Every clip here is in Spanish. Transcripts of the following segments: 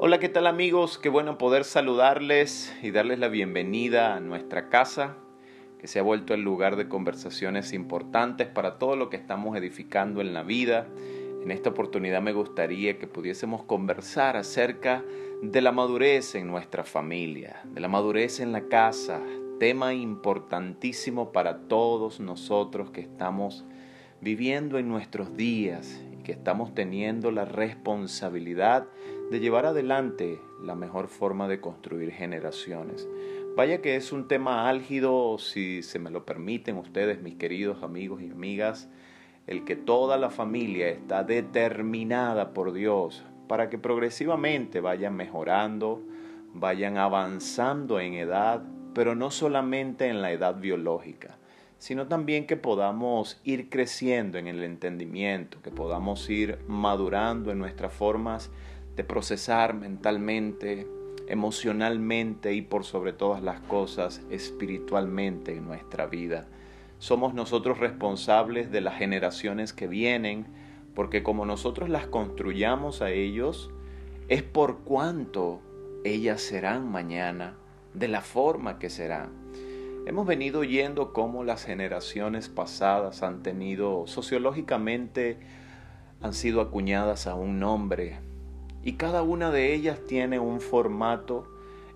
Hola, ¿qué tal amigos? Qué bueno poder saludarles y darles la bienvenida a nuestra casa, que se ha vuelto el lugar de conversaciones importantes para todo lo que estamos edificando en la vida. En esta oportunidad me gustaría que pudiésemos conversar acerca de la madurez en nuestra familia, de la madurez en la casa, tema importantísimo para todos nosotros que estamos viviendo en nuestros días y que estamos teniendo la responsabilidad llevar adelante la mejor forma de construir generaciones. Vaya que es un tema álgido, si se me lo permiten ustedes, mis queridos amigos y amigas, el que toda la familia está determinada por Dios para que progresivamente vayan mejorando, vayan avanzando en edad, pero no solamente en la edad biológica, sino también que podamos ir creciendo en el entendimiento, que podamos ir madurando en nuestras formas de procesar mentalmente, emocionalmente y por sobre todas las cosas espiritualmente en nuestra vida. Somos nosotros responsables de las generaciones que vienen, porque como nosotros las construyamos a ellos, es por cuanto ellas serán mañana, de la forma que serán. Hemos venido oyendo cómo las generaciones pasadas han tenido sociológicamente han sido acuñadas a un nombre, y cada una de ellas tiene un formato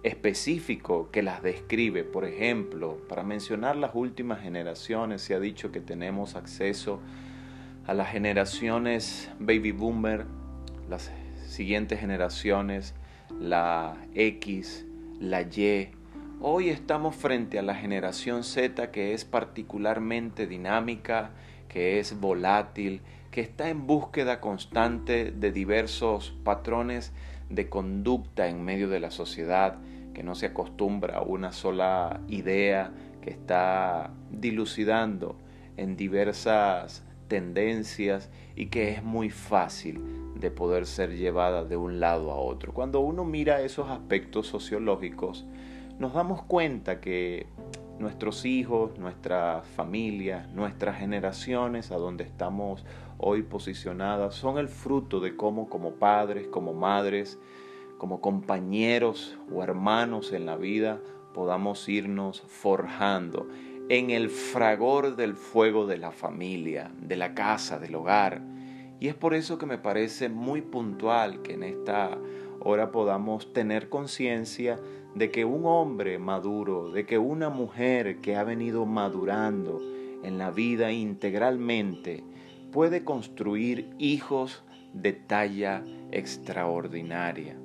específico que las describe. Por ejemplo, para mencionar las últimas generaciones, se ha dicho que tenemos acceso a las generaciones baby boomer, las siguientes generaciones, la X, la Y. Hoy estamos frente a la generación Z que es particularmente dinámica, que es volátil, que está en búsqueda constante de diversos patrones de conducta en medio de la sociedad, que no se acostumbra a una sola idea, que está dilucidando en diversas tendencias y que es muy fácil de poder ser llevada de un lado a otro. Cuando uno mira esos aspectos sociológicos, nos damos cuenta que nuestros hijos, nuestras familias, nuestras generaciones a donde estamos hoy posicionadas son el fruto de cómo como padres, como madres, como compañeros o hermanos en la vida podamos irnos forjando en el fragor del fuego de la familia, de la casa, del hogar. Y es por eso que me parece muy puntual que en esta hora podamos tener conciencia de que un hombre maduro, de que una mujer que ha venido madurando en la vida integralmente, puede construir hijos de talla extraordinaria.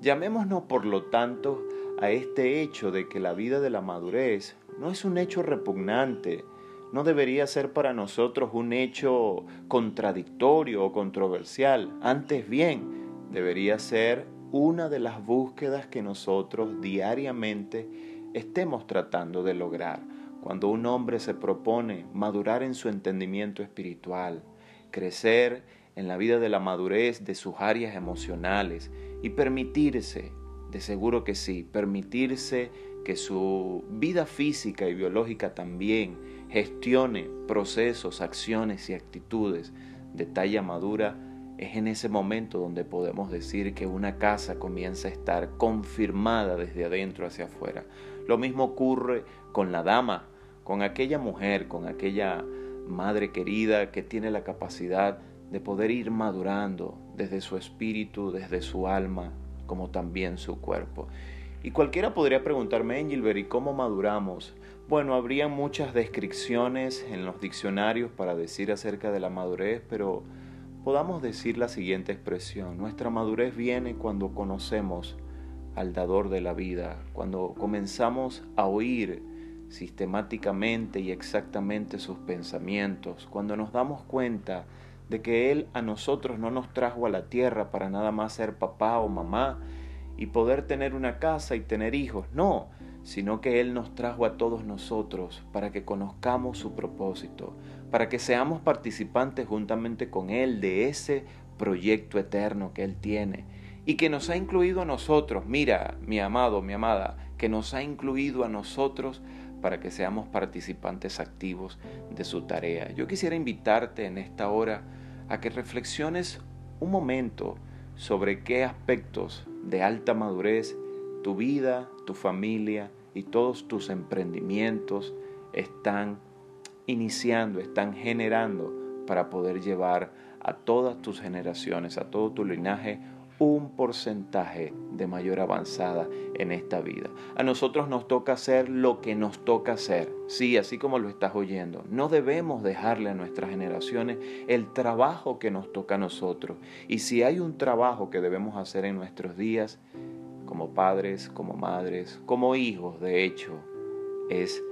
Llamémonos, por lo tanto, a este hecho de que la vida de la madurez no es un hecho repugnante, no debería ser para nosotros un hecho contradictorio o controversial, antes bien, debería ser una de las búsquedas que nosotros diariamente estemos tratando de lograr. Cuando un hombre se propone madurar en su entendimiento espiritual, crecer en la vida de la madurez de sus áreas emocionales y permitirse, de seguro que sí, permitirse que su vida física y biológica también gestione procesos, acciones y actitudes de talla madura, es en ese momento donde podemos decir que una casa comienza a estar confirmada desde adentro hacia afuera. Lo mismo ocurre con la dama, con aquella mujer, con aquella madre querida que tiene la capacidad de poder ir madurando desde su espíritu, desde su alma, como también su cuerpo. Y cualquiera podría preguntarme, Engelbert, ¿y cómo maduramos? Bueno, habría muchas descripciones en los diccionarios para decir acerca de la madurez, pero podamos decir la siguiente expresión. Nuestra madurez viene cuando conocemos al dador de la vida, cuando comenzamos a oír sistemáticamente y exactamente sus pensamientos, cuando nos damos cuenta de que Él a nosotros no nos trajo a la tierra para nada más ser papá o mamá y poder tener una casa y tener hijos, no, sino que Él nos trajo a todos nosotros para que conozcamos su propósito, para que seamos participantes juntamente con Él de ese proyecto eterno que Él tiene y que nos ha incluido a nosotros, mira, mi amado, mi amada, que nos ha incluido a nosotros para que seamos participantes activos de su tarea. Yo quisiera invitarte en esta hora a que reflexiones un momento sobre qué aspectos de alta madurez, tu vida, tu familia y todos tus emprendimientos están iniciando, están generando para poder llevar a todas tus generaciones, a todo tu linaje, un porcentaje de mayor avanzada en esta vida. A nosotros nos toca hacer lo que nos toca hacer. Sí, así como lo estás oyendo. No debemos dejarle a nuestras generaciones el trabajo que nos toca a nosotros. Y si hay un trabajo que debemos hacer en nuestros días, como padres, como madres, como hijos, de hecho, es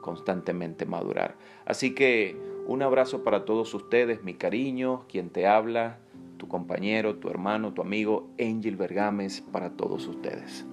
constantemente madurar. Así que un abrazo para todos ustedes, mi cariño, quien te habla, tu compañero, tu hermano, tu amigo Angel Bergames para todos ustedes.